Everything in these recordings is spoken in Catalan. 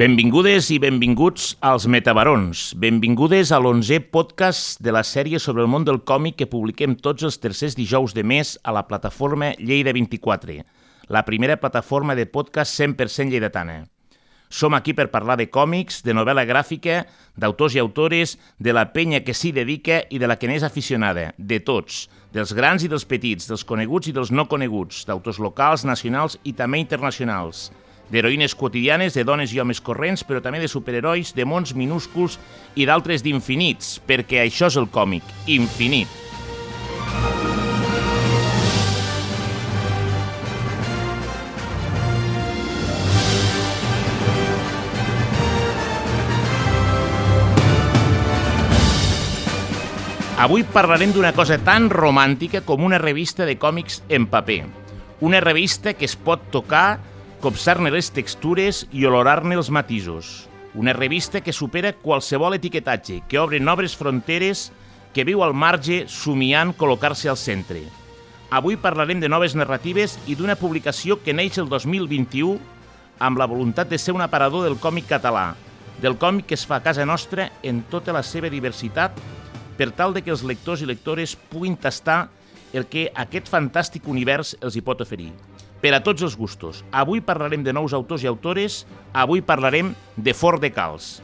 Benvingudes i benvinguts als Metabarons. Benvingudes a l'onzè podcast de la sèrie sobre el món del còmic que publiquem tots els tercers dijous de mes a la plataforma Lleida 24, la primera plataforma de podcast 100% lleidatana. Som aquí per parlar de còmics, de novel·la gràfica, d'autors i autores, de la penya que s'hi dedica i de la que n'és aficionada, de tots, dels grans i dels petits, dels coneguts i dels no coneguts, d'autors locals, nacionals i també internacionals d'heroïnes quotidianes, de dones i homes corrents, però també de superherois, de mons minúsculs i d'altres d'infinits, perquè això és el còmic, infinit. Avui parlarem d'una cosa tan romàntica com una revista de còmics en paper. Una revista que es pot tocar copsar-ne les textures i olorar-ne els matisos. Una revista que supera qualsevol etiquetatge, que obre noves fronteres, que viu al marge somiant col·locar-se al centre. Avui parlarem de noves narratives i d'una publicació que neix el 2021 amb la voluntat de ser un aparador del còmic català, del còmic que es fa a casa nostra en tota la seva diversitat per tal de que els lectors i lectores puguin tastar el que aquest fantàstic univers els hi pot oferir per a tots els gustos. Avui parlarem de nous autors i autores, avui parlarem de Fort de Cals.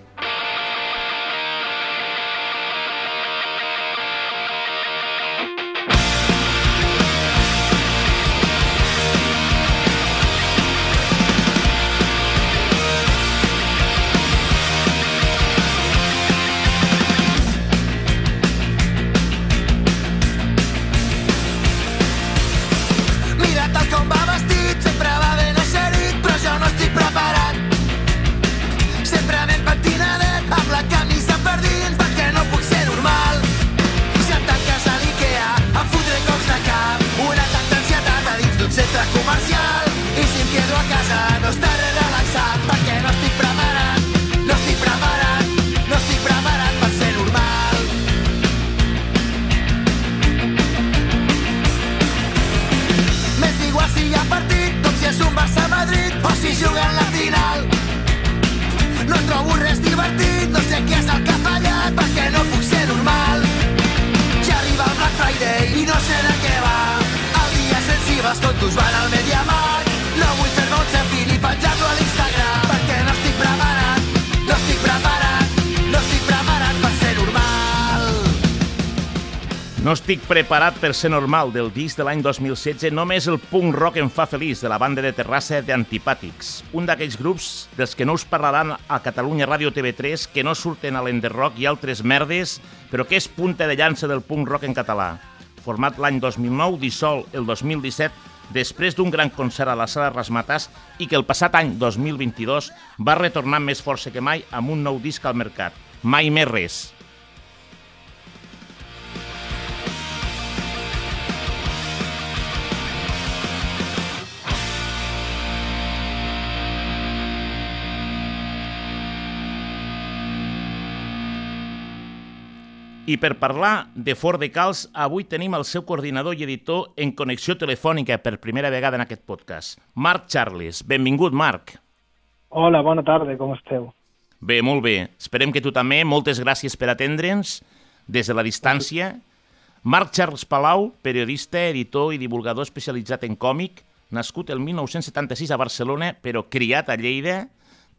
Preparat per ser normal del disc de l'any 2016, només el punk rock em fa feliç de la banda de Terrassa d'Antipàtics, un d'aquells grups dels que no us parlaran a Catalunya Ràdio TV3, que no surten a l'Enderrock i altres merdes, però que és punta de llança del punk rock en català. Format l'any 2009, dissol el 2017, després d'un gran concert a la sala Rasmatàs i que el passat any 2022 va retornar més força que mai amb un nou disc al mercat. Mai més res. I per parlar de Fort de Cals, avui tenim el seu coordinador i editor en connexió telefònica per primera vegada en aquest podcast, Marc Charles. Benvingut, Marc. Hola, bona tarda, com esteu? Bé, molt bé. Esperem que tu també. Moltes gràcies per atendre'ns des de la distància. Marc Charles Palau, periodista, editor i divulgador especialitzat en còmic, nascut el 1976 a Barcelona, però criat a Lleida,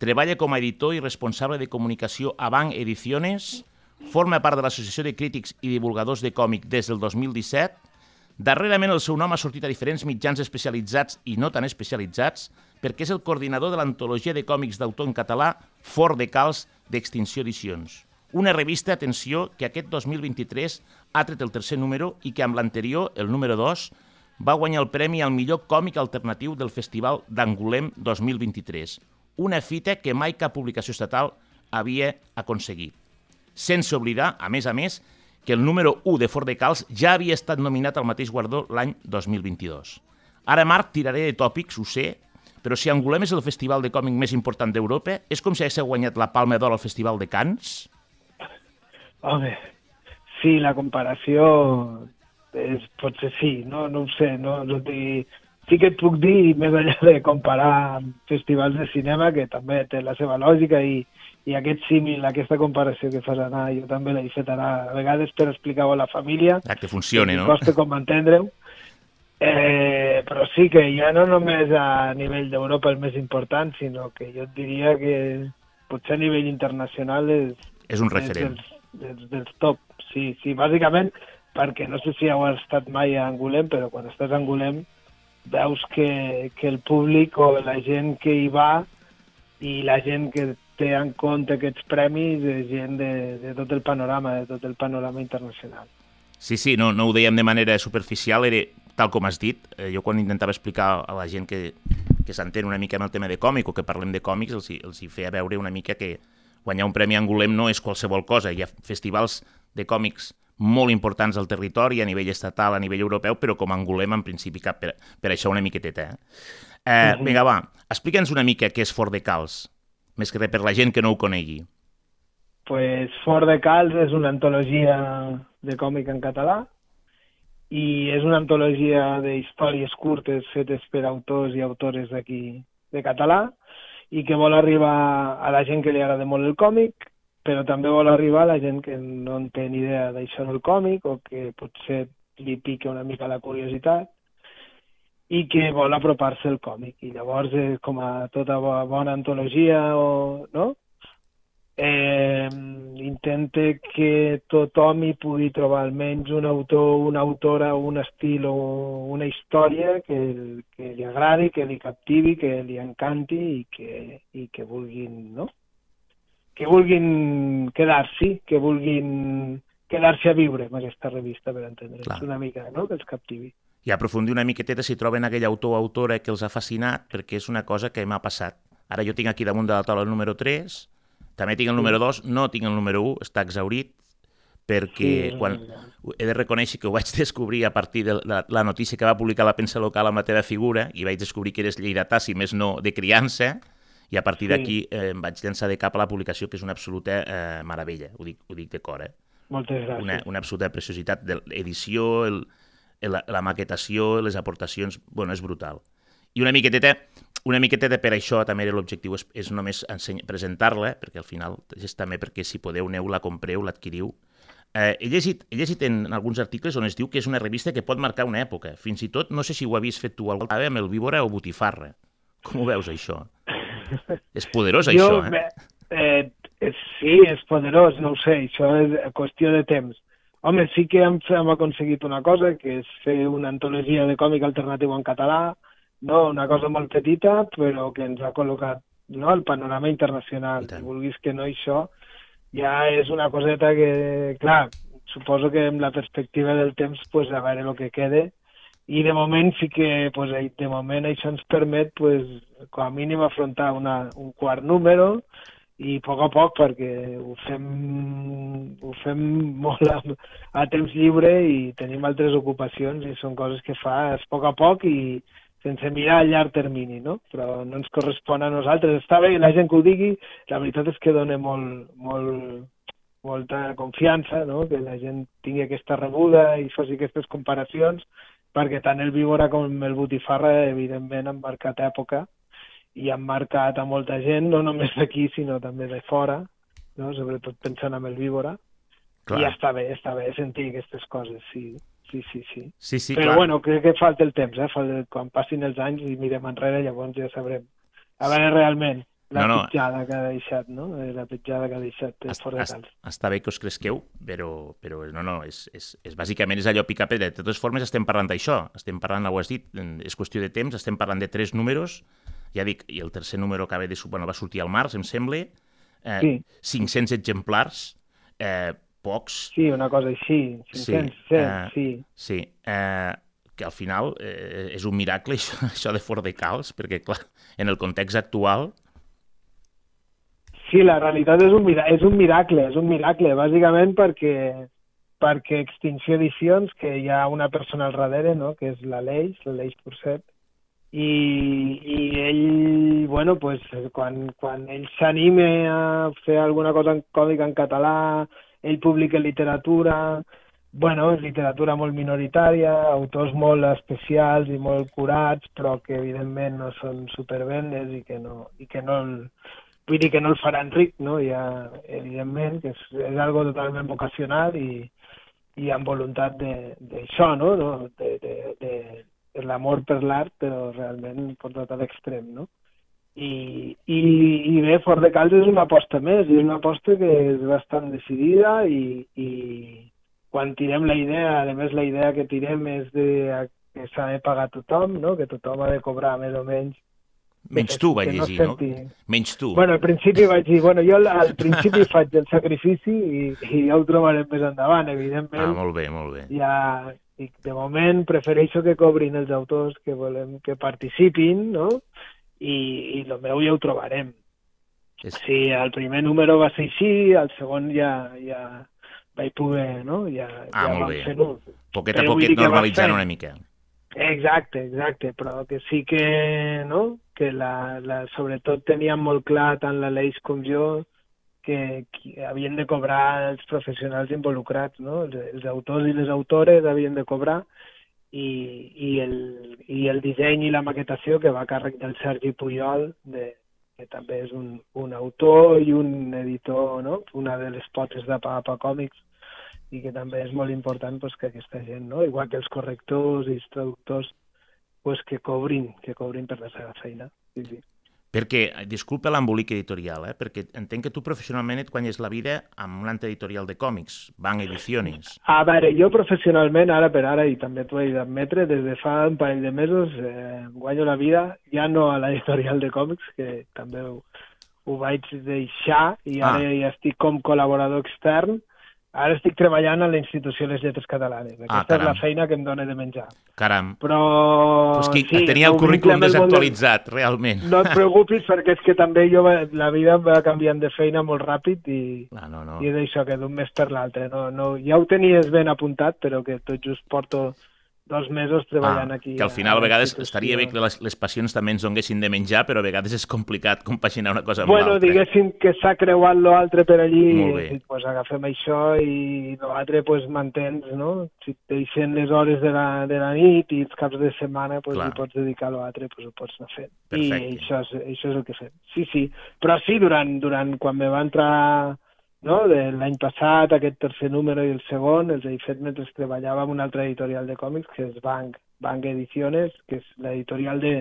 treballa com a editor i responsable de comunicació a Banc Ediciones, Forma part de l'Associació de Crítics i Divulgadors de Còmic des del 2017. Darrerament el seu nom ha sortit a diferents mitjans especialitzats i no tan especialitzats perquè és el coordinador de l'antologia de còmics d'autor en català Fort de Cals d'Extinció Edicions. Una revista, atenció, que aquest 2023 ha tret el tercer número i que amb l'anterior, el número 2, va guanyar el premi al millor còmic alternatiu del Festival d'Angulem 2023, una fita que mai cap publicació estatal havia aconseguit sense oblidar, a més a més, que el número 1 de Fort de Cals ja havia estat nominat al mateix guardó l'any 2022. Ara, Marc, tiraré de tòpics, ho sé, però si Angulem és el festival de còmic més important d'Europa, és com si hagués guanyat la Palma d'Or al Festival de Cants? Home, sí, la comparació és, potser sí, no, no ho sé, no, no, sí que et puc dir, més enllà de comparar amb festivals de cinema, que també té la seva lògica i, i aquest símil, aquesta comparació que fas anar, jo també l'he fet anar a vegades per explicar-ho a la família. Ah, que funcioni, no? Costa com entendre-ho. Eh, però sí que ja no només a nivell d'Europa el més important, sinó que jo et diria que potser a nivell internacional és... És un referent. És dels, dels, dels top, sí, sí, bàsicament perquè no sé si heu estat mai a Angulem, però quan estàs a Angulem veus que, que el públic o la gent que hi va i la gent que té en compte aquests premis és gent de, de tot el panorama, de tot el panorama internacional. Sí, sí, no, no ho dèiem de manera superficial, era tal com has dit. Eh, jo quan intentava explicar a la gent que, que s'entén una mica amb el tema de còmic o que parlem de còmics, els, els hi feia veure una mica que guanyar un premi Angulem no és qualsevol cosa. Hi ha festivals de còmics molt importants al territori, a nivell estatal, a nivell europeu, però com a Angulem, en principi, cap per, per això una miqueteta. Eh? Eh, uh -huh. Vinga, va, explica'ns una mica què és Fort de Cals, més que res per la gent que no ho conegui. Pues Fort de Cals és una antologia de còmic en català i és una antologia d'històries curtes fetes per autors i autores d'aquí de català i que vol arribar a la gent que li agrada molt el còmic però també vol arribar a la gent que no en té ni idea d'això del còmic o que potser li pica una mica la curiositat i que vol apropar-se al còmic. I llavors, eh, com a tota bona antologia, o, no? eh, intenta que tothom hi pugui trobar almenys un autor, una autora, un estil o una història que, que li agradi, que li captivi, que li encanti i que, i que vulguin, no? que vulguin quedar-s'hi, que vulguin quedar-se a viure amb aquesta revista, per entendre'ns una mica, no?, que els captivi. I aprofundir una miqueteta si troben aquell autor o autora que els ha fascinat, perquè és una cosa que m'ha passat. Ara jo tinc aquí damunt de la taula el número 3, també tinc el número 2, no tinc el número 1, està exaurit, perquè sí, quan he de reconèixer que ho vaig descobrir a partir de la, la notícia que va publicar la premsa local amb la teva figura i vaig descobrir que eres lleidatà, si més no, de criança, i a partir sí. d'aquí eh, em vaig llançar de cap a la publicació, que és una absoluta eh, meravella, ho dic, ho dic de cor, eh? Moltes gràcies. Una, una absoluta preciositat de l'edició, el, la, la maquetació, les aportacions, bueno, és brutal. I una miqueteta, una miqueteta per això també l'objectiu és, és només presentar-la, perquè al final és també perquè si podeu aneu, la compreu, l'adquiriu. Eh, he, llegit, he llegit en alguns articles on es diu que és una revista que pot marcar una època. Fins i tot, no sé si ho havies fet tu alguna vegada amb el Víbora o Botifarra. Com ho veus, això? És poderós, jo, això, eh? eh? Sí, és poderós, no ho sé, això és qüestió de temps. Home, sí que hem, hem aconseguit una cosa, que és fer una antologia de còmic alternatiu en català, no? una cosa molt petita, però que ens ha col·locat no? el panorama internacional. Si vulguis que no, això ja és una coseta que, clar, suposo que amb la perspectiva del temps, pues, a veure el que quede, i de moment sí que pues, de moment això ens permet pues, com a mínim afrontar una, un quart número i a poc a poc perquè ho fem, ho fem molt a, a temps lliure i tenim altres ocupacions i són coses que fas a poc a poc i sense mirar a llarg termini, no? Però no ens correspon a nosaltres. Està bé la gent que ho digui, la veritat és que dona molt, molt, molta confiança, no? que la gent tingui aquesta rebuda i faci aquestes comparacions, perquè tant el Víbora com el Botifarra, evidentment, han marcat època i han marcat a molta gent, no només d'aquí, sinó també de fora, no? sobretot pensant en el Víbora. Clar. I està bé, està bé sentir aquestes coses, sí. Sí, sí, sí. sí, sí Però clar. bueno, crec que falta el temps, eh? Quan passin els anys i mirem enrere, llavors ja sabrem. A veure realment la no, no. petjada que ha deixat, no? Eh, la petjada que ha deixat est, fora de est, Està bé que us cresqueu, però, però no, no, és, és, és, bàsicament és allò picar pedra. De totes formes estem parlant d'això, estem parlant, ho has dit, és qüestió de temps, estem parlant de tres números, ja dic, i el tercer número acaba de... Bueno, va sortir al març, em sembla, eh, sí. 500 exemplars, eh, pocs... Sí, una cosa així, 500, sí, 100, eh, sí. Sí, eh, que al final eh, és un miracle això, això de Fort de Cals, perquè clar, en el context actual Sí, la realitat és un, és un miracle, és un miracle, bàsicament perquè, perquè Extinció Edicions, que hi ha una persona al darrere, no?, que és l'Aleix, l'Aleix Porcet, i, i ell, bueno, pues, quan, quan ell s'anime a fer alguna cosa en còmic en català, ell publica literatura, bueno, literatura molt minoritària, autors molt especials i molt curats, però que evidentment no són supervendes i que no, i que no vull dir que no el faran ric, no? Ja, evidentment, que és, és algo totalment vocacional i, i amb voluntat d'això, no? no? De, de, de l'amor per l'art, però realment portat a l'extrem, no? I, i, i bé, Fort de Calç és una aposta més, és una aposta que és bastant decidida i, i quan tirem la idea, a més la idea que tirem és de que s'ha de pagar tothom, no? que tothom ha de cobrar més o menys Menys tu, vaig llegir, no? Senti... Menys tu. Bueno, al principi vaig dir, bueno, jo al principi faig el sacrifici i, i ja ho trobarem més endavant, evidentment. Ah, molt bé, molt bé. Ja, i de moment prefereixo que cobrin els autors que volem que participin, no? I, i el meu ja ho trobarem. És... Sí, el primer número va ser així, el segon ja, ja vaig poder, no? Ja, ah, ja molt bé. Poquet a poquet normalitzant una mica. Exacte, exacte, però que sí que, no?, que la, la, sobretot teníem molt clar tant la Leix com jo que, que havien de cobrar els professionals involucrats, no? Els, els autors i les autores havien de cobrar i, i, el, i el disseny i la maquetació que va a càrrec del Sergi Puyol, de, que també és un, un autor i un editor, no? una de les potes de Papa Còmics, i que també és molt important pues, que aquesta gent, no? igual que els correctors i els traductors, pues, que cobrin, que cobrin per la seva feina. Sí, sí. Perquè, disculpa l'embolic editorial, eh? perquè entenc que tu professionalment et guanyes la vida amb un editorial de còmics, Banc Ediciones. A veure, jo professionalment, ara per ara, i també t'ho he d'admetre, des de fa un parell de mesos eh, guanyo la vida ja no a l'editorial de còmics, que també ho, ho vaig deixar i ara ah. ja estic com col·laborador extern, Ara estic treballant a la institució de les lletres catalanes. Aquesta ah, és la feina que em dóna de menjar. Caram. Però... Pues que sí, tenia el currículum desactualitzat, de... realment. No et preocupis perquè és que també jo la vida va canviant de feina molt ràpid i, ah, no, no. i és això, que d'un mes per l'altre. No, no, ja ho tenies ben apuntat, però que tot just porto dos mesos treballant ah, aquí. Que al final a, vegades estaria bé que les, les passions també ens donguessin de menjar, però a vegades és complicat compaginar una cosa amb bueno, l'altra. Bueno, diguéssim que s'ha creuat l'altre per allí, i pues, agafem això i l'altre pues, mantens, no? Si et deixen les hores de la, de la nit i els caps de setmana pues, hi pots dedicar a l'altre, pues, ho pots anar fent. Perfecte. I això és, això és el que fem. Sí, sí. Però sí, durant, durant quan me va entrar no? de l'any passat, aquest tercer número i el segon, els he fet mentre treballava en una altra editorial de còmics, que és Bank, Bank Ediciones, que és l'editorial de,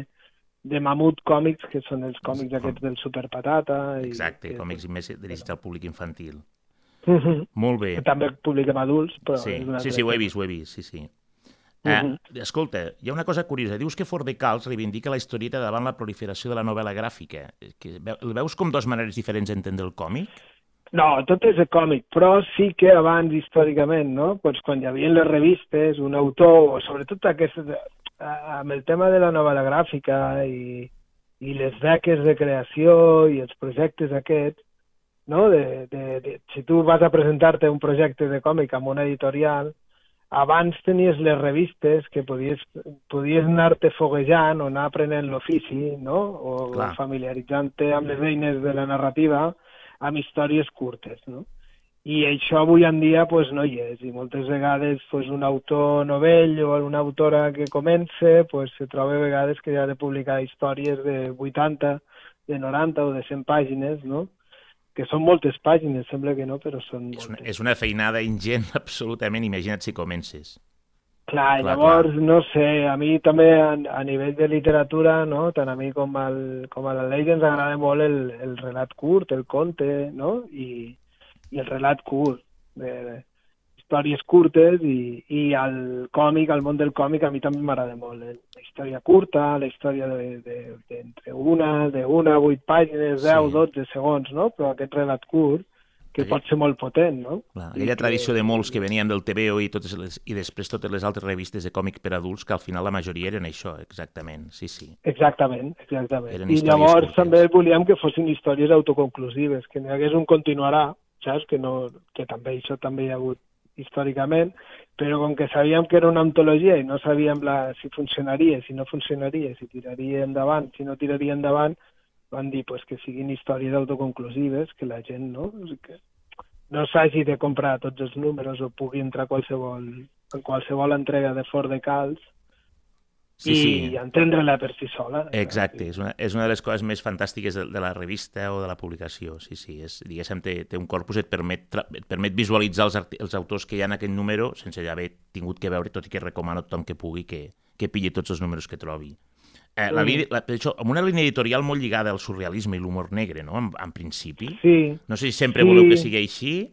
de Mamut Còmics, que són els còmics Com... aquests del Super Patata. Exacte, i, còmics més dirigits al públic infantil. Uh mhm. -huh. Molt bé. Que també publiquem adults, però... Sí, sí, sí, ho he vist, ho he vist, sí, sí. Eh, uh -huh. Escolta, hi ha una cosa curiosa. Dius que Fort de Cals reivindica la historieta davant la proliferació de la novel·la gràfica. Que, el veus com dues maneres diferents d'entendre el còmic? No, tot és còmic, però sí que abans, històricament, no? pues quan hi havia les revistes, un autor, o sobretot aquest, amb el tema de la novel·la gràfica i, i les beques de creació i els projectes aquests, no? de, de, de, si tu vas a presentar-te un projecte de còmic amb una editorial, abans tenies les revistes que podies, podies anar-te foguejant o anar aprenent l'ofici, no? o familiaritzant-te amb les eines de la narrativa, amb històries curtes, no? I això avui en dia pues, no hi és, i moltes vegades pues, un autor novell o una autora que comença pues, se troba a vegades que ha de publicar històries de 80, de 90 o de 100 pàgines, no? que són moltes pàgines, sembla que no, però són moltes. És una, és una feinada ingent, absolutament, imagina't si comences. Clar, clar llavors, clar. no sé, a mi també a, a nivell de literatura, no? tant a mi com, al, com a la Lei ens agrada molt el, el relat curt, el conte, no? I, i el relat curt, de, de històries curtes i, i el còmic, el món del còmic a mi també m'agrada molt. Eh? La història curta, la història de, de, de, entre una, de una, vuit pàgines, deu, sí. 12 segons, no? Però aquest relat curt, que pot ser molt potent, no? Clar, aquella I tradició que... de molts que venien del TVO i, totes les, i després totes les altres revistes de còmic per adults, que al final la majoria eren això, exactament, sí, sí. Exactament, exactament. Eren I llavors curtes. també volíem que fossin històries autoconclusives, que n'hi hagués un continuarà, saps? Que, no, que també això també hi ha hagut històricament, però com que sabíem que era una antologia i no sabíem la, si funcionaria, si no funcionaria, si tiraria endavant, si no tiraria endavant, van dir pues, que siguin històries autoconclusives, que la gent, no? Que, no s'hagi de comprar tots els números o pugui entrar qualsevol, en qualsevol entrega de Fort de Calç Sí, i sí. entendre-la per si sola. Exacte, és una, és una de les coses més fantàstiques de, de la revista o de la publicació. Sí, sí, és, diguéssim, té, té un corpus, et permet, et permet visualitzar els, els autors que hi ha en aquell número sense ja haver tingut que veure, tot i que recomano a tothom que pugui que, que pilli tots els números que trobi. Eh, la, Mm. la, això, amb una línia editorial molt lligada al surrealisme i l'humor negre, no?, en, en principi. Sí, No sé si sempre Sí. voleu que sigui així.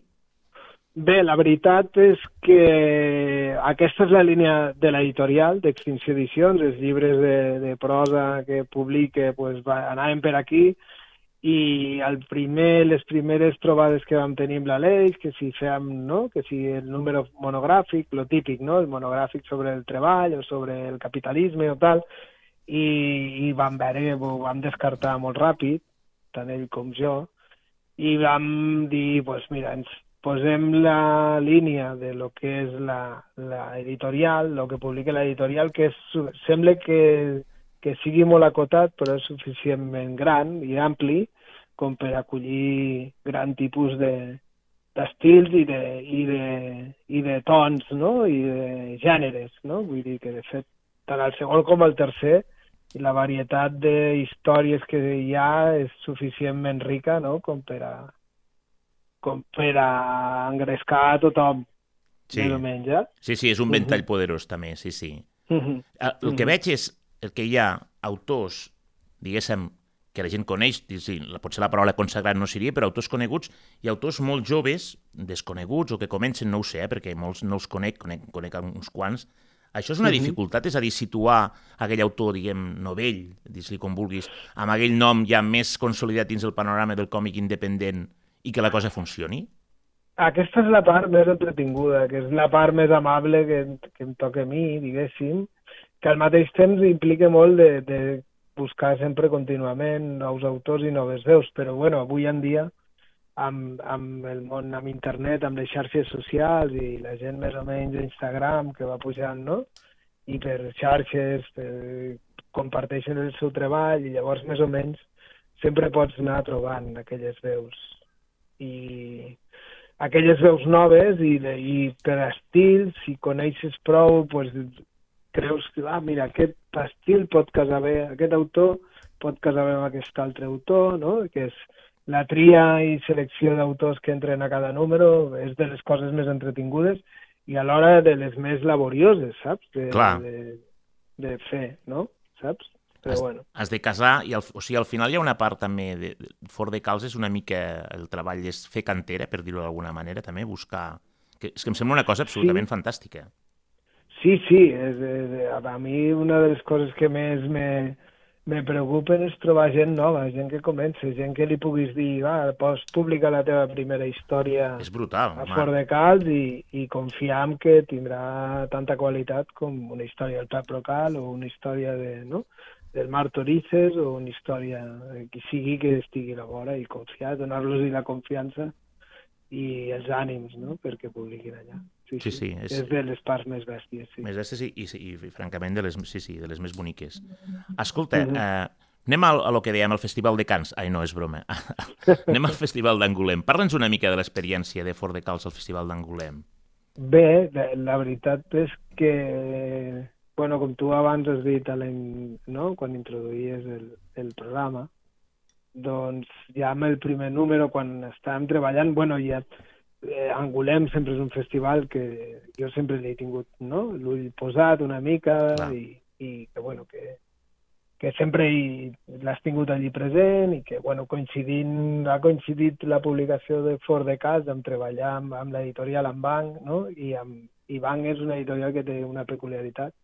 Bé, la veritat és que aquesta és la línia de l'editorial d'Extinció Edicions, els llibres de, de prosa que publique pues, va, anaven per aquí i el primer, les primeres trobades que vam tenir amb l'Aleix, que si fèiem, no?, que si el número monogràfic, lo típic, no?, el monogràfic sobre el treball o sobre el capitalisme o tal, i, i vam veure que ho vam descartar molt ràpid, tant ell com jo, i vam dir, pues mira, ens posem la línia de lo que és la, la editorial, lo que publica l'editorial, que és, sembla que, que sigui molt acotat, però és suficientment gran i ampli com per acollir gran tipus de d'estils i de, i, de, i de tons, no?, i de gèneres, no? Vull dir que, de fet, tant el segon com el tercer, la varietat de històries que hi ha és suficientment rica, no?, com per a, com per a engrescar a tothom, Sí. més o menys, eh? Sí, sí, és un ventall poderós, també, sí, sí. Mhm. El, el que Mhm. veig és el que hi ha autors, diguéssim, que la gent coneix, sí, la- potser la paraula consagrat no seria, però autors coneguts i autors molt joves, desconeguts o que comencen, no ho sé, eh, perquè molts no els conec, conec, conec uns quants. Això és una Mhm. dificultat, és a dir, situar aquell autor, diguem, novell, dis-li com vulguis, amb aquell nom ja més consolidat dins el panorama del còmic independent i que la cosa funcioni? Aquesta és la part més entretinguda, que és la part més amable que, que em toca a mi, diguéssim, que al mateix temps implica molt de, de buscar sempre contínuament nous autors i noves veus, però bueno, avui en dia amb, amb el món, amb internet, amb les xarxes socials i la gent més o menys d'Instagram que va pujant, no? I per xarxes, per, comparteixen el seu treball i llavors més o menys sempre pots anar trobant aquelles veus. I aquelles veus noves i, de, i per estil, si coneixes prou, pues, creus que, ah, mira, aquest estil pot casar bé, aquest autor pot casar bé amb aquest altre autor, no? que és la tria i selecció d'autors que entren a cada número és de les coses més entretingudes i alhora de les més laborioses, saps? De, Clar. de, de fer, no? Saps? Però Has, bueno. has de casar, i al, o sigui, al final hi ha una part també, de, de, fort de calç és una mica, el treball és fer cantera, per dir-ho d'alguna manera, també, buscar... Que, és que em sembla una cosa absolutament sí. fantàstica. Sí, sí, és, és, a mi una de les coses que més me, me preocupen és trobar gent nova, gent que comença, gent que li puguis dir, va, pots publicar la teva primera història És brutal, a. Fort de Calç i, i confiar en que tindrà tanta qualitat com una història del Pep Local o una història de, no? del Mar Torices o una història de qui sigui que estigui a la vora i confiar, donar-los la confiança i els ànims no? perquè publiquin allà. Sí, Sí, sí, és- és... de les parts més bèsties. Sí. Més bèsties i, i, i, i, francament, de les, sí, sí, de les més boniques. Escolta, Mhm. eh, anem al, a lo que dèiem, al Festival de Cants. Ai, no, és broma. anem al Festival d'Angolem. Parla'ns una mica de l'experiència de Fort de Calç al Festival d'Angolem. Bé, la, la veritat és que, bueno, com tu abans has dit no? quan introduïes el, el programa, doncs ja amb el primer número, quan estàvem treballant, bueno, ja eh, Angolem sempre és un festival que jo sempre l'he tingut no? l'ull posat una mica Clar. i, i que, bueno, que, que sempre l'has tingut allí present i que, bueno, coincidint, ha coincidit la publicació de Fort de Cas amb treballar amb, amb l'editorial en Banc, no? I, amb, i Banc és una editorial que té una peculiaritat,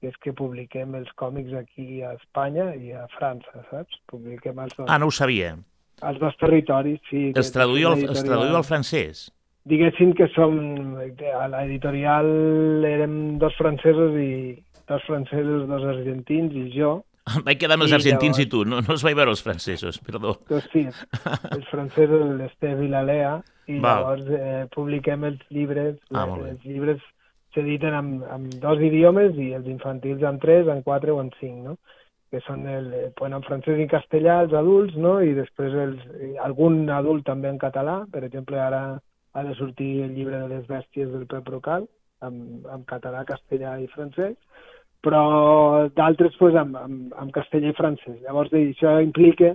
que és que publiquem els còmics aquí a Espanya i a França, saps? Publiquem els Ah, no ho sabia. Els dos territoris, sí. Els traduïu, al, traduïu al francès? Diguéssim que som, a l'editorial érem dos francesos i dos francesos, dos argentins i jo, Vaig quedar amb els I argentins llavors- i tu, no, no els vaig veure els francesos, perdó. Doncs sí, els francesos, l'Esteve i la Lea, i Val. llavors eh, publiquem els llibres. Ah, els llibres s'editen amb, amb dos idiomes i els infantils en tres, en quatre o en cinc, no? Que són el, eh, bueno, en francès i castellà els adults, no? i després els, i algun adult també en català, per exemple ara ha de sortir el llibre de les bèsties del Pep Brocal, amb, amb català, castellà i francès, però d'altres pues, amb, amb, amb castellà i francès. Llavors, això implica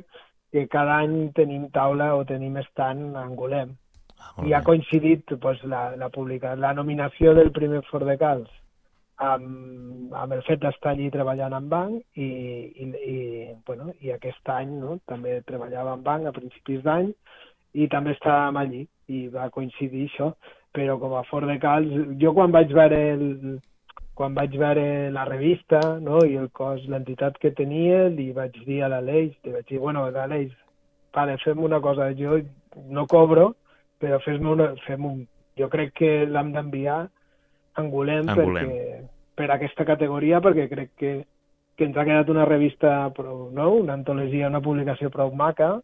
que cada any tenim taula o tenim estant a Angolem. Ah, I ha coincidit pues, la, la, publica, la nominació del primer Fort de Calç amb, amb el fet d'estar allí treballant en banc i, i, i, bueno, i aquest any no, també treballava en banc a principis d'any i també estàvem allí i va coincidir això, però com a Fort de Calç, jo quan vaig veure el, quan vaig veure la revista no, i el cos, l'entitat que tenia, li vaig dir a l'Aleix, li vaig dir, bueno, l'Aleix, vale, fem una cosa, jo no cobro, però fes-me una, fem un, jo crec que l'hem d'enviar Angulem, Angulem. Perquè, per aquesta categoria perquè crec que, que ens ha quedat una revista prou, no? una antologia, una publicació prou maca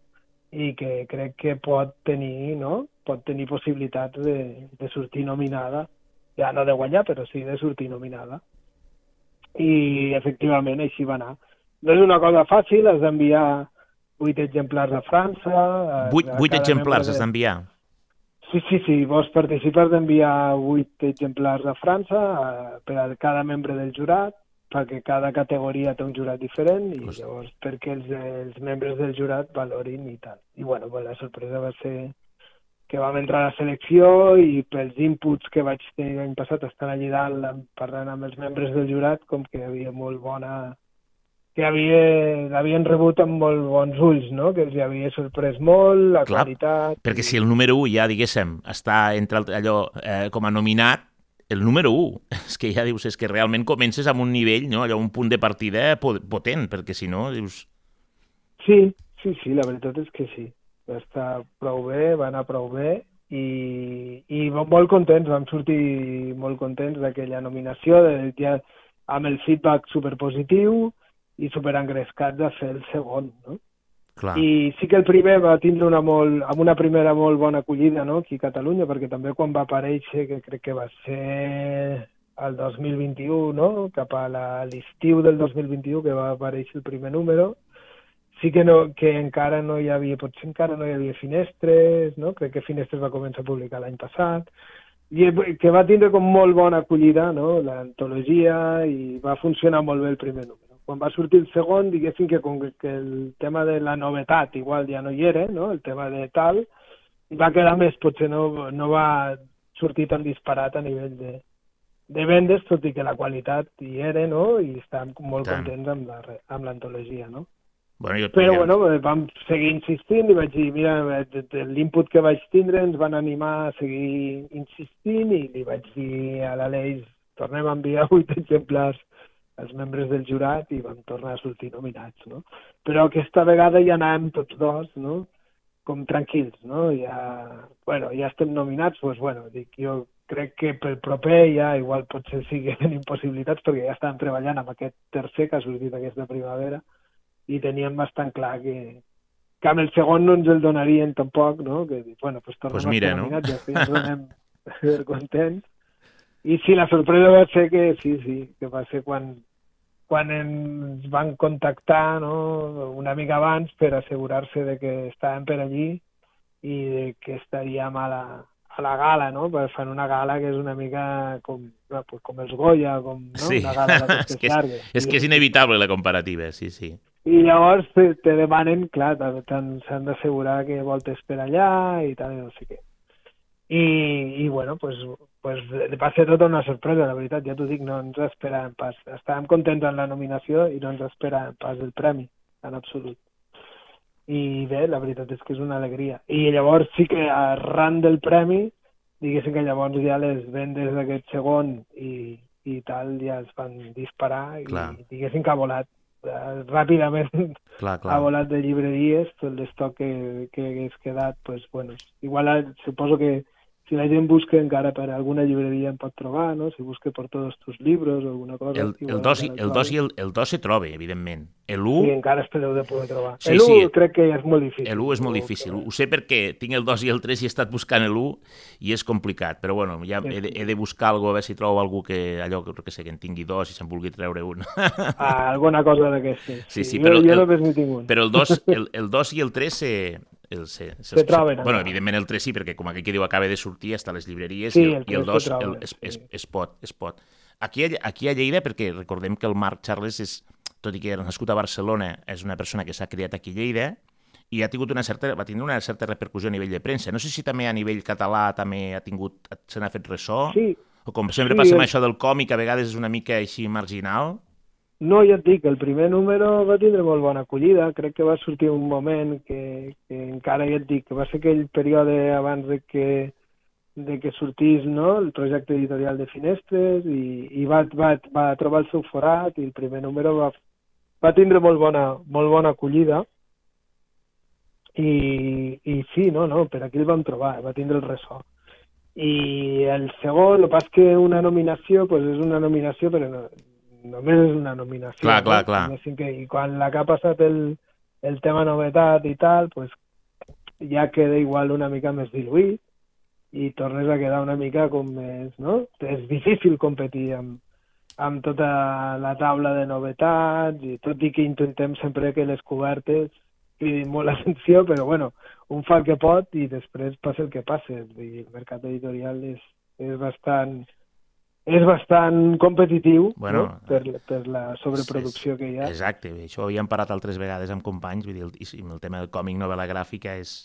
i que crec que pot tenir, no? pot tenir possibilitats de, de sortir nominada, ja no de guanyar, però sí de sortir nominada. I efectivament així va anar. No és una cosa fàcil, has d'enviar vuit exemplars a França... Vuit, vuit exemplars has d'enviar? Sí, sí, sí. Vos participes d'enviar vuit exemplars a França eh, per a cada membre del jurat, perquè cada categoria té un jurat diferent i Hosti. llavors perquè els, els membres del jurat valorin i tal. I bueno, pues, la sorpresa va ser que vam entrar a la selecció i pels inputs que vaig tenir l'any passat estant allà dalt parlant amb els membres del jurat com que hi havia molt bona que l'havien rebut amb molt bons ulls, no? que els havia sorprès molt, la Clar, qualitat... Perquè si el número 1 ja, diguéssim, està entre allò eh, com a nominat, el número 1, és que ja dius, és que realment comences amb un nivell, no? allò, un punt de partida potent, perquè si no, dius... Sí, sí, sí, la veritat és que sí. Va estar prou bé, va anar prou bé i, i molt contents, vam sortir molt contents d'aquella nominació, de, ja, amb el feedback superpositiu, i superengrescats a fer el segon, no? Clar. I sí que el primer va tindre una molt, amb una primera molt bona acollida no? aquí a Catalunya, perquè també quan va aparèixer, que crec que va ser el 2021, no? cap a l'estiu del 2021, que va aparèixer el primer número, sí que, no, que encara no hi havia, potser encara no hi havia finestres, no? crec que Finestres va començar a publicar l'any passat, i que va tindre com molt bona acollida no? l'antologia i va funcionar molt bé el primer número quan va sortir el segon, diguéssim que com que el tema de la novetat igual ja no hi era, no? el tema de tal, va quedar més, potser no, no va sortir tan disparat a nivell de, de vendes, tot i que la qualitat hi era, no? i estàvem molt Tant. contents amb l'antologia, no? Bueno, jo Però bueno, vam seguir insistint i vaig dir, mira, l'input que vaig tindre ens van animar a seguir insistint i li vaig dir a l'Aleix, tornem a enviar vuit exemplars els membres del jurat i vam tornar a sortir nominats, no? Però aquesta vegada ja anàvem tots dos, no? Com tranquils, no? Ja, bueno, ja estem nominats, doncs, bueno, dic, jo crec que pel proper ja igual potser sí que tenim possibilitats perquè ja estàvem treballant amb aquest tercer que ha sortit aquesta primavera i teníem bastant clar que, que amb el segon no ens el donarien tampoc, no? Que, bueno, pues tornem pues mira, a no? ja ens donem contents. I sí, la sorpresa va ser que sí, sí, que va ser quan, quan ens van contactar no, una mica abans per assegurar-se de que estàvem per allí i de que estaríem a la, a la gala, no? Per fan una gala que és una mica com, pues, com els Goya, com no? sí. una gala de és que és, és que és inevitable la comparativa, sí, sí. I llavors te, te demanen, clar, s'han d'assegurar que voltes per allà i tal, no sé què. I, i bueno, pues, pues, va ser tota una sorpresa, la veritat, ja t'ho dic, no ens esperàvem pas. Estàvem contents amb la nominació i no ens esperàvem pas el premi, en absolut. I bé, la veritat és que és una alegria. I llavors sí que arran del premi, diguéssim que llavors ja les vendes d'aquest segon i, i tal ja es van disparar clar. i diguéssim que ha volat eh, ràpidament clar, clar. ha volat de llibreries tot l'estoc que, que hagués quedat pues, bueno, igual suposo que si la gent busca encara per alguna llibreria en pot trobar, no? si busca per tots els teus llibres o alguna cosa... El, el, dos, el, dos i el, el dos se troba, evidentment. L'1... Sí, encara espereu de poder trobar. Sí, L'1 sí, crec que és molt difícil. L'1 és molt difícil. Ho sé perquè tinc el 2 i el 3 i he estat buscant l'1 i és complicat, però bueno, ja he de, he de buscar algú, a veure si trobo algú que allò que sé, que en tingui dos i se'n vulgui treure un. Ah, alguna cosa d'aquestes. Sí, sí, però, jo, jo el, només n'hi tinc un. Però el 2, el, el 2 i el 3 se, El, se, se, troben, Bueno, evidentment el 3 sí, perquè com aquell que diu acaba de sortir, està a les llibreries, Sí, i, el i el 2 tres se el, es, es, es pot, es pot. Aquí, aquí a Lleida, perquè recordem que el Marc Charles és, tot i que era nascut a Barcelona, és una persona que s'ha criat aquí a Lleida, i ha tingut una certa, va tindre una certa repercussió a nivell de premsa. No sé si també a nivell català també ha tingut, se n'ha fet ressò, Sí, o com sempre Sí, passa amb el- això del còmic, a vegades és una mica així marginal. No, ja et dic, el primer número va tindre molt bona acollida. Crec que va sortir un moment que, que encara, ja et dic, que va ser aquell període abans de que, de que sortís no, el projecte editorial de Finestres i, i va, va, va trobar el seu forat i el primer número va, va tindre molt bona, molt bona acollida. I, I sí, no, no, per aquí el vam trobar, va tindre el ressò. I el segon, el és que una nominació pues és una nominació, però no, només és una nominació. Clar, clar, no? clar. Diguéssim Que, I quan la que ha passat el, el tema novetat i tal, pues, ja queda igual una mica més diluït i tornes a quedar una mica com més, no? És difícil competir amb, amb tota la taula de novetats i tot i que intentem sempre que les cobertes cridin molt l'atenció, però bueno, un fa el que pot i després passa el que passa. El mercat editorial és, és bastant és bastant competitiu Bueno, no? per, per la sobreproducció que hi ha. Exacte, això ho havíem parat altres vegades amb companys, vull dir, el, sí, el tema del còmic novel·la gràfica és,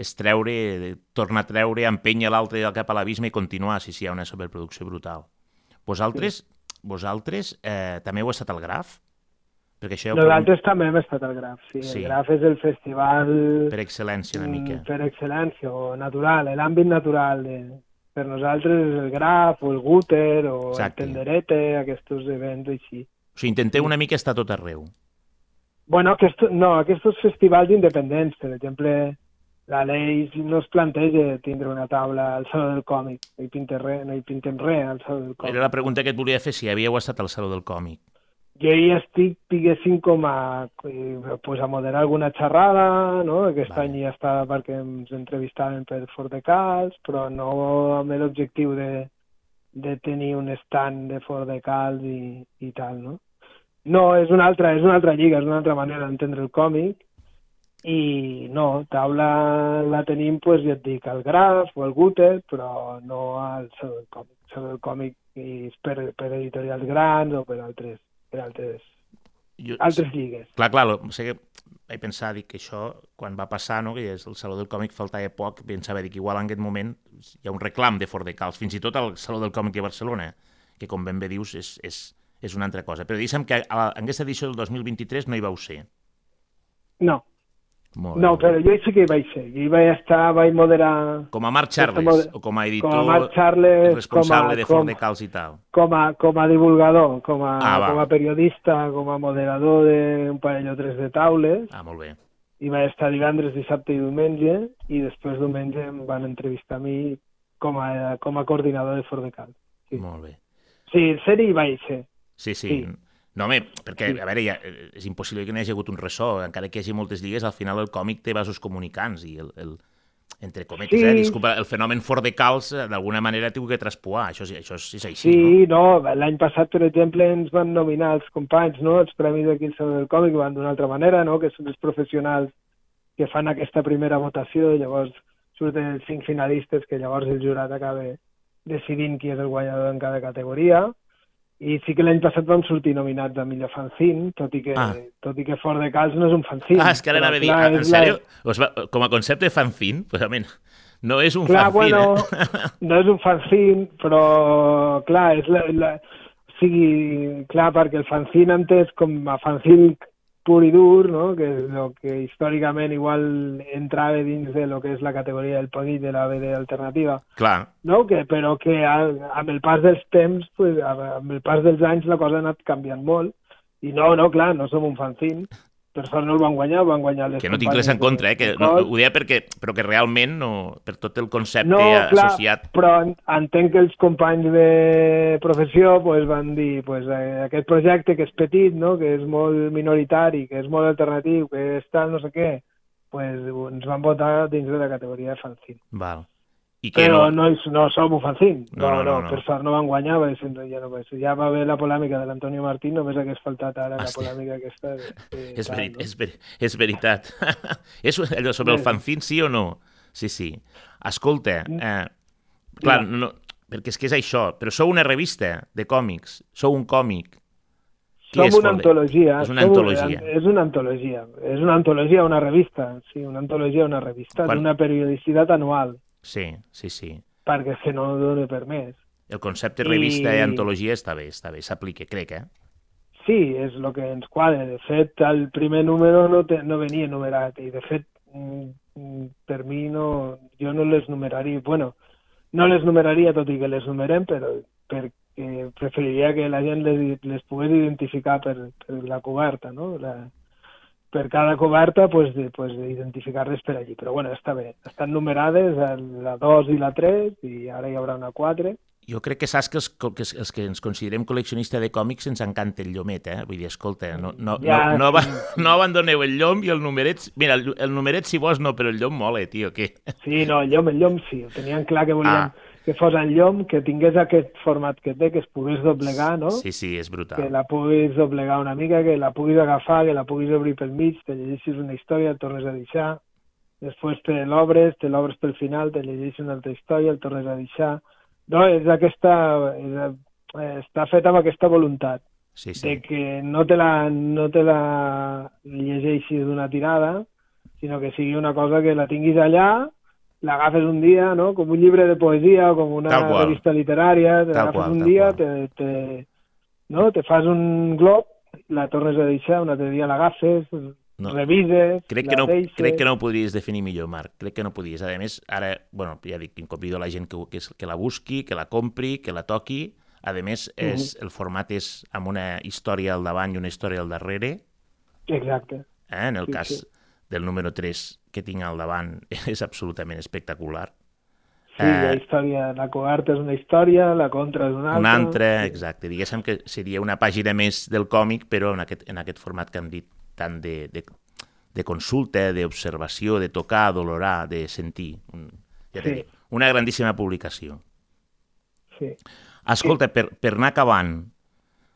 és treure, tornar a treure, empènyer l'altre cap a l'abisme i continuar, si sí, hi ha una sobreproducció brutal. Vosaltres, vosaltres eh, també heu estat al Graf? Perquè això Nosaltres també hem estat al Graf, sí. Sí. El Graf és el festival per excel·lència una mica. mm, per excel·lència, o natural, l'àmbit natural. De, per nosaltres és el Graf, o el Guter, o Exacte. el Tenderete, aquests events així. O sigui, intenteu una mica estar tot arreu. Bueno, aquest, no, aquests festivals independents, per exemple, la llei no es planteja tindre una taula al Saló del Còmic. No hi, pinta res, no hi pintem res al Saló del Còmic. Era la pregunta que et volia fer, si havíeu estat al Saló del Còmic. Jo hi estic, diguéssim, com a, pues a moderar alguna xerrada, no? Aquest Vale. any ja estava perquè ens entrevistaven per Fort de Cals, però no amb l'objectiu de, de tenir un stand de Fort de Cals i, i tal, no? No, és una altra, és una altra lliga, és una altra manera d'entendre el còmic i no, taula la tenim, pues, ja et dic, al Graf o al Guter, però no al Saló del Còmic. El Saló del Còmic és per, per editorials grans o per altres, per altres, Jo, altres lligues. Clar, clar, sé que vaig pensar dic, que això, quan va passar, no, que és el Saló del Còmic faltava poc, pensava dic, igual en aquest moment hi ha un reclam de Fort de Cals, fins i tot al Saló del Còmic de Barcelona, que com ben bé dius és, és, és una altra cosa. Però deixa'm que a en aquesta edició del 2023 no hi vau ser. No. No, però jo sí que hi vaig ser. Hi vaig estar, vaig moderar Com a Marc Charles, Moder- o com a editor com a Marc Charles, responsable com a, de Fort com, de Cals i tal. com, a, com a divulgador, com a, Ah, va. com a periodista, com a moderador d'un parell o tres de taules, Ah, molt bé. i vaig estar divendres, dissabte i diumenge, i després diumenge em van entrevistar a mi com a, com a coordinador de Fort de Cal. Sí. Molt bé. Sí, ser hi vaig ser. Sí, sí. Sí. No, home, perquè, a veure, ja, eh, és impossible que no hi hagi hagut un ressò, encara que hi hagi moltes lligues, al final el còmic té vasos comunicants i el, el entre cometes, Sí. eh, disculpa, el fenomen fort de calç eh, d'alguna manera ha tingut que traspuar, això, això sí és així, Sí, no, l'any passat, per exemple, ens van nominar els companys, no?, els premis d'aquí al del Còmic, van d'una altra manera, no?, que són els professionals que fan aquesta primera votació, llavors surten els cinc finalistes, que llavors el jurat acaba decidint qui és el guanyador en cada categoria, i sí que l'any passat vam sortir nominats a millor fanzine, tot i que, Ah. tot i que Fort de Calç no és un fanzine. Ah, és que ara anava a dir, clar, en la- sèrio? Us va, com a concepte fanzine, pues, a no és un Clar, fanzine, bueno, eh? no és un fanzine, però, clar, és la, la, o sigui, clar, perquè el fanzine entès com a fanzine pur i dur, no? que és el que històricament igual entrava dins de lo que és la categoria del PODI de la BD alternativa, Clar, no? que, però que amb el pas dels temps, pues, amb el pas dels anys la cosa ha anat canviant molt, i no, no, clar, no som un fanzine, per sort no el van guanyar, van guanyar les que no tinc res en contra, eh? Que no, ho deia perquè, però que realment, no, per tot el concepte No, clar, associat... però en- entenc que els companys de professió pues, van dir pues, eh, aquest projecte que és petit, no? que és molt minoritari, que és molt alternatiu, que és tal, no sé què, pues, ens van votar dins de la categoria de fanzine. Val. I que Però no... no, no som ofanzins. No, no, no, no. per sort no van guanyar, perquè no, ja, no, ja va haver la polèmica de l'Antonio Martín, només hagués faltat ara la Hosti. polèmica aquesta. De, de, És, veri no? és, veri és veritat. és allò sobre el fanzine, sí o no? Sí, sí. Escolta, Mm. eh, clar, no, perquè és que és això, però sou una revista de còmics, sou un còmic. Qui Som és una antologia. És una som- antologia. És una antologia. És una antologia, una revista. Sí, una antologia, una revista Quan- d'una periodicitat anual, Sí, sí, sí. perquè se no dona per més. El concepte I- revista i antologia està bé, està bé, s'aplica, crec, eh? Sí, és el que ens quadra. De fet, el primer número no, te, no venia numerat i, de fet, mm, mm, per mi no, jo no les numeraria. Bueno, no les numeraria, tot i que les numerem, però perquè preferiria que la gent les, les pogués identificar per, per la coberta, no? La, per cada coberta, pues, de, pues, identificar-les per allí. Però bueno, està bé. Estan numerades la 2 i la 3 i ara hi haurà una 4. Jo crec que saps que els, que els, que ens considerem col·leccionista de còmics ens encanta el llomet, eh? Vull dir, escolta, no, no, Ja, no, no, va, sí. no abandoneu el llom i el numeret... Mira, el, el numeret si vols no, però el llom mola, tio, què? Sí, no, el llom, el llom sí. Ho tenien clar que volien Ah. Que fos el llom, que tingués aquest format que té, que es pogués doblegar, no? Sí, sí, és Que brutal. la puguis doblegar una mica, que la puguis agafar, que la puguis obrir pel mig, te llegeixis una història, el tornes a deixar, després te l'obres, te l'obres pel final, te llegeixes una altra història, el tornes a deixar... No, és aquesta... És, està fet amb aquesta voluntat Sí, de sí. que no te la, no te la llegeixis d'una tirada, sinó que sigui una cosa que la tinguis allà, l'agafes un dia, no? com un llibre de poesia o com una revista literària, te l'agafes un dia, qual. te, te, no? te fas un glob, la tornes a deixar, un altre dia l'agafes, No. revises, Crec que, no, deixes... crec que no ho podries definir millor, Marc. Crec que no podies. A més, ara, bueno, ja dic, convido a la gent que, que, que la busqui, que la compri, que la toqui. A més, és, el format és amb una història al davant i una història al darrere. Exacte. Eh? En el Sí, cas sí. del número 3 que tinc al davant és absolutament espectacular. Sí, la Eh, història, la coberta és una història, la contra és una altra. Una altra, exacte. Diguéssim que seria una pàgina més del còmic, però en aquest, en aquest format que han dit tant de, de, de consulta, d'observació, de tocar, d'olorar, de sentir. Ja Sí. una grandíssima publicació. Sí. Escolta, per, per anar acabant,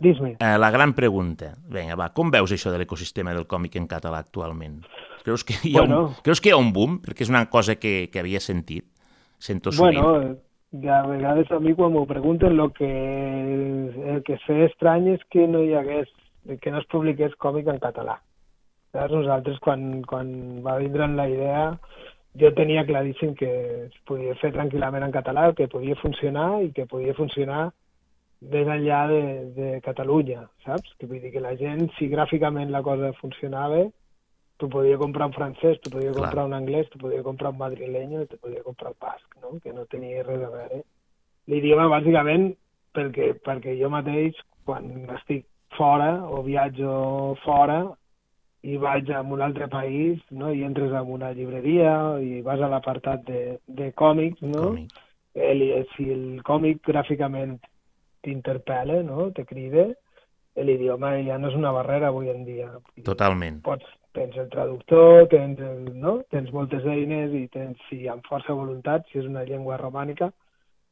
Dis-me. eh, la gran pregunta. Vinga, va, com veus això de l'ecosistema del còmic en català actualment? Creus que hi ha, un, Bueno. creus que hi ha un boom? Perquè és una cosa que, que havia sentit. Sento sovint. Bueno, a vegades a mi quan m'ho pregunten el que, el que sé estrany és que no hi hagués, que no es publiqués còmic en català. Saps? Nosaltres quan, quan va vindre la idea jo tenia claríssim que es podia fer tranquil·lament en català, que podia funcionar i que podia funcionar més enllà de, de Catalunya, saps? Que vull dir que la gent, si gràficament la cosa funcionava, tu podia comprar un francès, tu podia Clar. comprar un anglès, tu podia comprar un madrileño, tu podia comprar un basc, no? que no tenia res a veure. L'idioma, bàsicament, perquè, perquè jo mateix, quan estic fora o viatjo fora i vaig a un altre país no? i entres en una llibreria i vas a l'apartat de, de còmics, no? Còmic. el, si el còmic gràficament t'interpel·la, no? te crida, l'idioma ja no és una barrera avui en dia. Totalment. Pots, tens el traductor, tens, el, no? tens moltes eines i tens, si amb força voluntat, si és una llengua romànica,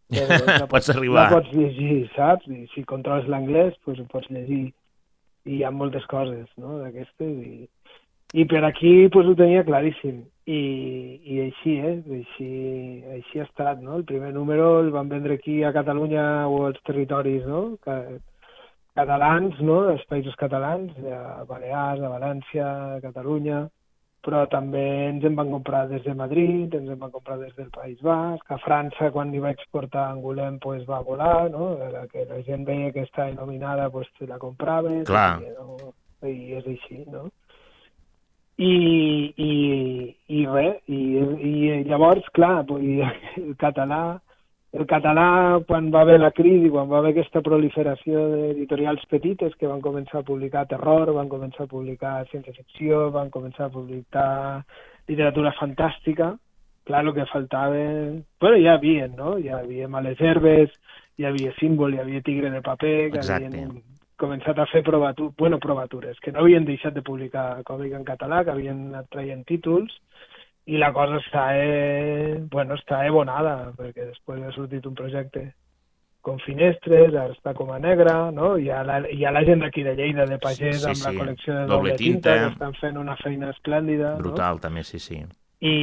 doncs la Pots arribar. La pots llegir, saps? I si controles l'anglès, doncs ho pots llegir. I hi ha moltes coses, no?, d'aquestes. I, I per aquí, doncs ho tenia claríssim. I, i així, eh? Així, així ha estat, no? El primer número el van vendre aquí a Catalunya o als territoris, no?, que, catalans, no?, dels països catalans, a Balears, a València, a Catalunya, però també ens en van comprar des de Madrid, ens en van comprar des del País Basc, a França, quan hi va exportar Angoulême, pues, va volar, no? La que la gent veia que estava nominada, pues, la comprava, Clar. i, no? i és així, no? I, i, i res, i, i llavors, clar, dir, el català, el català, quan va haver la crisi, quan va haver aquesta proliferació d'editorials petites que van començar a publicar terror, van començar a publicar ciència-ficció, van començar a publicar literatura fantàstica, clar, el que faltava... Bueno, ja hi havia, no? Hi havia Males Herbes, hi havia Símbol, hi havia Tigre de Paper, que Exacte. havien començat a fer provatures, bueno, provatures, que no havien deixat de publicar còmic en català, que havien anat traient títols, i la cosa està, eh, bueno, està ebonada, perquè després ha sortit un projecte com Finestres, ara està com a negra, no? Hi ha la, hi ha la gent d'aquí de Lleida, de Pagès, sí, amb sí. la col·lecció de doble, doble tinta, tinta, que estan fent una feina esplèndida. Brutal, no? també, sí, sí. I,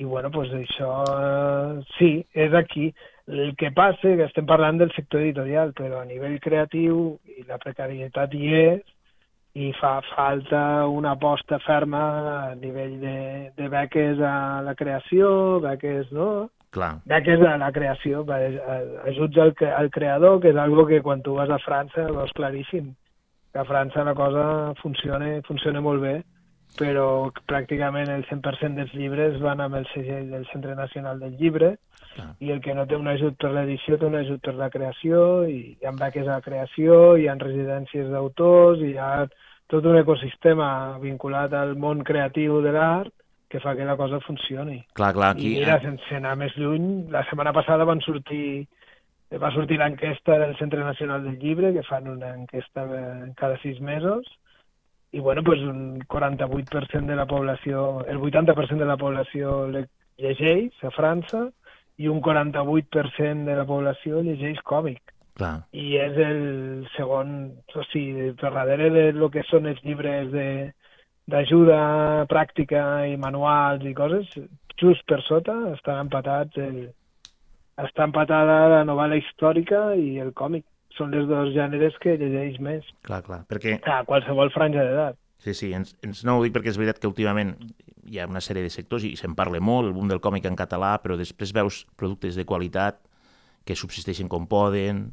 i bueno, pues això, eh, sí, és aquí. El que passa que estem parlant del sector editorial, però a nivell creatiu i la precarietat hi és, i fa falta una aposta ferma a nivell de, de beques a la creació, beques, no? Clar. Beques a la creació, ajuts al, al creador, que és algo que quan tu vas a França veus claríssim, que a França la cosa funciona, funciona molt bé, però pràcticament el 100% dels llibres van amb el segell del Centre Nacional del Llibre, Clar. i el que no té un ajut per l'edició té un ajut per la creació, i hi ha beques a la creació, hi ha residències d'autors, hi ha tot un ecosistema vinculat al món creatiu de l'art que fa que la cosa funcioni. Clar, clar, aquí... I mira, sense anar més lluny, la setmana passada van sortir va sortir l'enquesta del Centre Nacional del Llibre, que fan una enquesta cada sis mesos, i bueno, pues un 48% de la població, el 80% de la població llegeix a França i un 48% de la població llegeix còmic. Clar. I és el segon, o sigui, per darrere de lo que són els llibres de d'ajuda pràctica i manuals i coses, just per sota estan empatats el, està empatada la novel·la històrica i el còmic. Són els dos gèneres que llegeix més. Clar, clar, perquè... A qualsevol franja d'edat. Sí, sí, ens, ens no ho dic perquè és veritat que últimament hi ha una sèrie de sectors i se'n parla molt, el boom del còmic en català, però després veus productes de qualitat que subsisteixen com poden,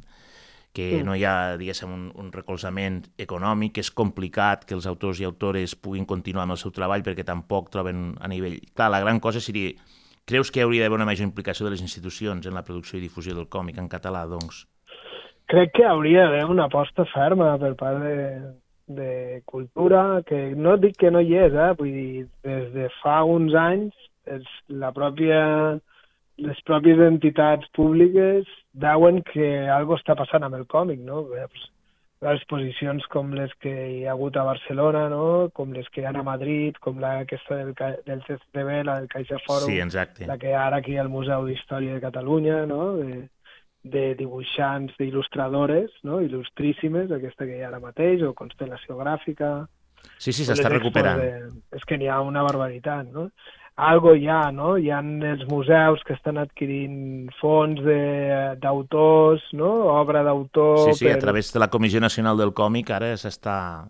que sí. no hi ha, diguéssim, un, un recolzament econòmic, que és complicat que els autors i autores puguin continuar amb el seu treball perquè tampoc troben a nivell... Clar, la gran cosa seria... Creus que hauria d'haver una major implicació de les institucions en la producció i difusió del còmic en català, doncs? Crec que hauria d'haver una aposta ferma per part de, de cultura, que no dic que no hi és, eh? vull dir, des de fa uns anys és la pròpia les pròpies entitats públiques veuen que algo està passant amb el còmic, no? Pues, exposicions com les que hi ha hagut a Barcelona, no? com les que hi ha a Madrid, com la aquesta del, del CCTV, la del Caixa Fòrum, sí, exacte. la que ara aquí al Museu d'Història de Catalunya, no? de, de dibuixants, d'il·lustradores, no? il·lustríssimes, aquesta que hi ha ara mateix, o Constel·lació Gràfica... Sí, sí, s'està recuperant. De... És que n'hi ha una barbaritat, no? Algo hi ha, no? Hi ha els museus que estan adquirint fons d'autors, no? Obra d'autor... Sí, sí, per... a través de la Comissió Nacional del Còmic ara s'està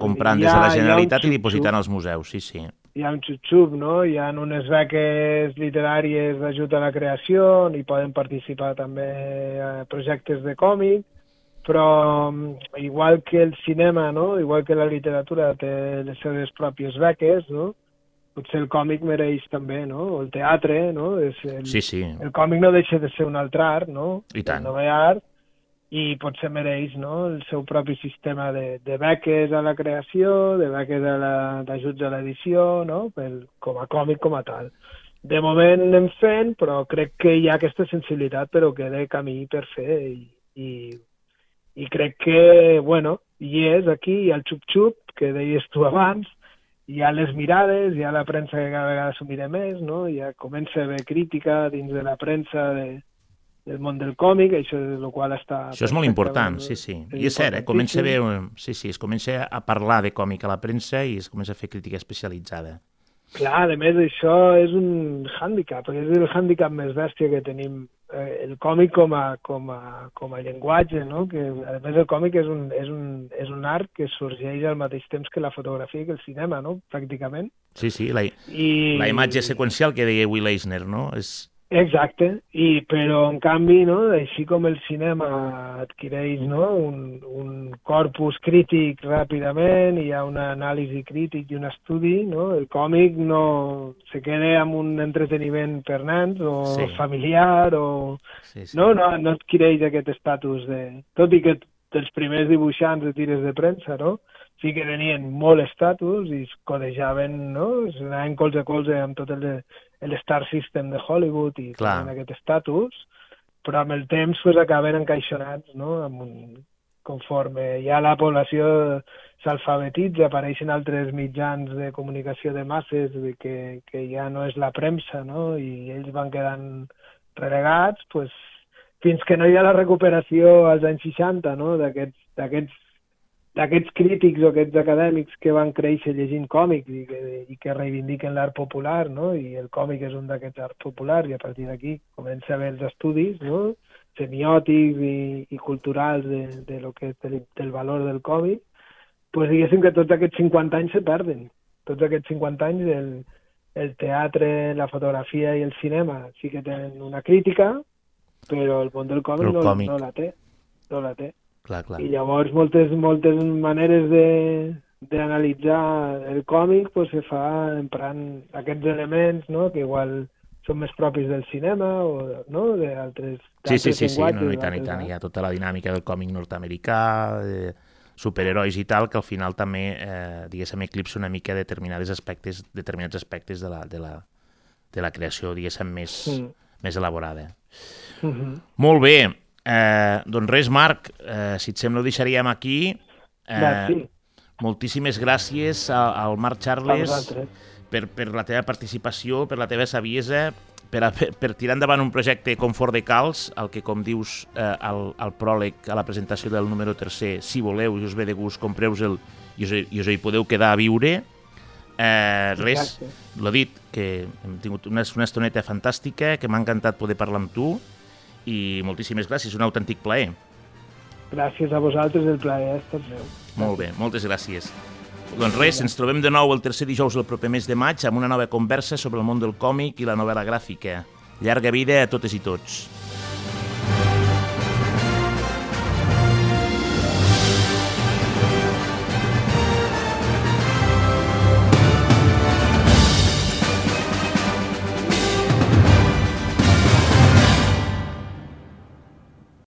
comprant des de la Generalitat i dipositant als museus, sí, sí. Hi ha un xup-xup, no? Hi ha unes beques literàries d'ajut a la creació, i poden participar també a projectes de còmic, però igual que el cinema, no? igual que la literatura té les seves pròpies beques, no? Potser el còmic mereix també, no? O el teatre, no? És el, sí, sí. El còmic no deixa de ser un altre art, no? I tant. El art, i potser mereix no? el seu propi sistema de, de beques a la creació, de beques d'ajuts a l'edició, no? Pel, com a còmic com a tal. De moment anem fent, però crec que hi ha aquesta sensibilitat, però queda camí per fer i, i, i crec que, bueno, hi és aquí, hi ha el xup-xup, que deies tu abans, hi ha les mirades, hi ha la premsa que cada vegada s'ho mira més, no? ja comença a haver crítica dins de la premsa de, del món del còmic, això és el qual està... Això és molt important, sí, sí. I és cert, eh? comença a haver, sí, sí, es comença a parlar de còmic a la premsa i es comença a fer crítica especialitzada. Clar, a més, això és un hàndicap, és el hàndicap més bèstia que tenim eh, el còmic com a, com, a, com a llenguatge, no? que a més el còmic és un, és, un, és un art que sorgeix al mateix temps que la fotografia i que el cinema, no? pràcticament. Sí, sí, la, I... la imatge seqüencial que deia Will Eisner, no? És, Exacte, i, però en canvi, no, així com el cinema adquireix no, un, un corpus crític ràpidament, hi ha una anàlisi crític i un estudi, no, el còmic no se queda amb un entreteniment per nens o sí. familiar o... Sí, sí. No, no, no adquireix aquest estatus de... Tot i que els primers dibuixants de tires de premsa, no? Sí que tenien molt estatus i es codejaven, no? Es anaven colze a colze amb tot el, el Star System de Hollywood i tenen aquest estatus, però amb el temps pues, acaben encaixonats no? amb, un, conforme ja la població s'alfabetitza, apareixen altres mitjans de comunicació de masses que, que ja no és la premsa, no? i ells van quedant relegats, pues, fins que no hi ha la recuperació als anys 60 no? d'aquests d'aquests crítics o aquests acadèmics que van créixer llegint còmics i que, i que reivindiquen l'art popular, no? i el còmic és un d'aquests arts populars, i a partir d'aquí comença a haver els estudis no? semiòtics i, i culturals de, de lo que és del, del valor del còmic, pues diguéssim que tots aquests 50 anys se perden. Tots aquests 50 anys el, el teatre, la fotografia i el cinema sí que tenen una crítica, però el món del còmic, no, còmic. no la té. No la té. Clar, clar. I llavors moltes, moltes maneres de d'analitzar el còmic pues, se fa emprant aquests elements no? que igual són més propis del cinema o no? d'altres Sí, sí, sí, sí, no, no, i tant, i tant. Hi ha tota la dinàmica del còmic nord-americà, de superherois i tal, que al final també, eh, diguéssim, eclipsa una mica determinades aspectes, determinats aspectes de la, de la, de la creació, diguéssim, més, mm. més elaborada. Mm -hmm. Molt bé. Eh, doncs res, Marc, eh, si et sembla ho deixaríem aquí. Eh. Moltíssimes gràcies al Marc Charles per, per la teva participació, per la teva saviesa, per, a, per tirar endavant un projecte com Fort de Calç, el que, com dius eh, al, al pròleg, a la presentació del número tercer, si voleu i us ve de gust, compreu-se'l i, us, i us hi podeu quedar a viure. Eh, res, l'ho dit, que hem tingut una, una estoneta fantàstica, que m'ha encantat poder parlar amb tu i moltíssimes gràcies, un autèntic plaer. Gràcies a vosaltres, el plaer és tot meu. Molt bé, moltes gràcies. Doncs res, ens trobem de nou el tercer dijous del proper mes de maig amb una nova conversa sobre el món del còmic i la novel·la gràfica. Llarga vida a totes i tots.